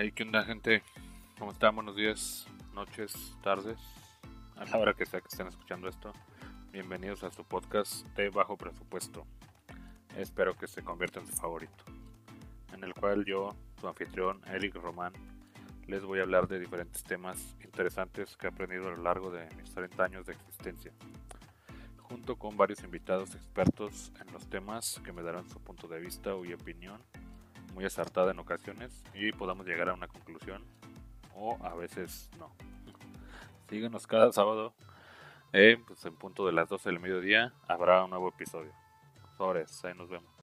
Hey, ¿qué onda, gente? ¿Cómo están? Buenos días, noches, tardes, a la hora que sea que estén escuchando esto. Bienvenidos a su podcast de bajo presupuesto. Espero que se convierta en su favorito, en el cual yo, su anfitrión, Eric Román, les voy a hablar de diferentes temas interesantes que he aprendido a lo largo de mis 30 años de existencia, junto con varios invitados expertos en los temas que me darán su punto de vista y opinión muy acertada en ocasiones y podamos llegar a una conclusión o a veces no. Síguenos cada sábado, eh, pues en punto de las 12 del mediodía habrá un nuevo episodio. Sobres, ahí nos vemos.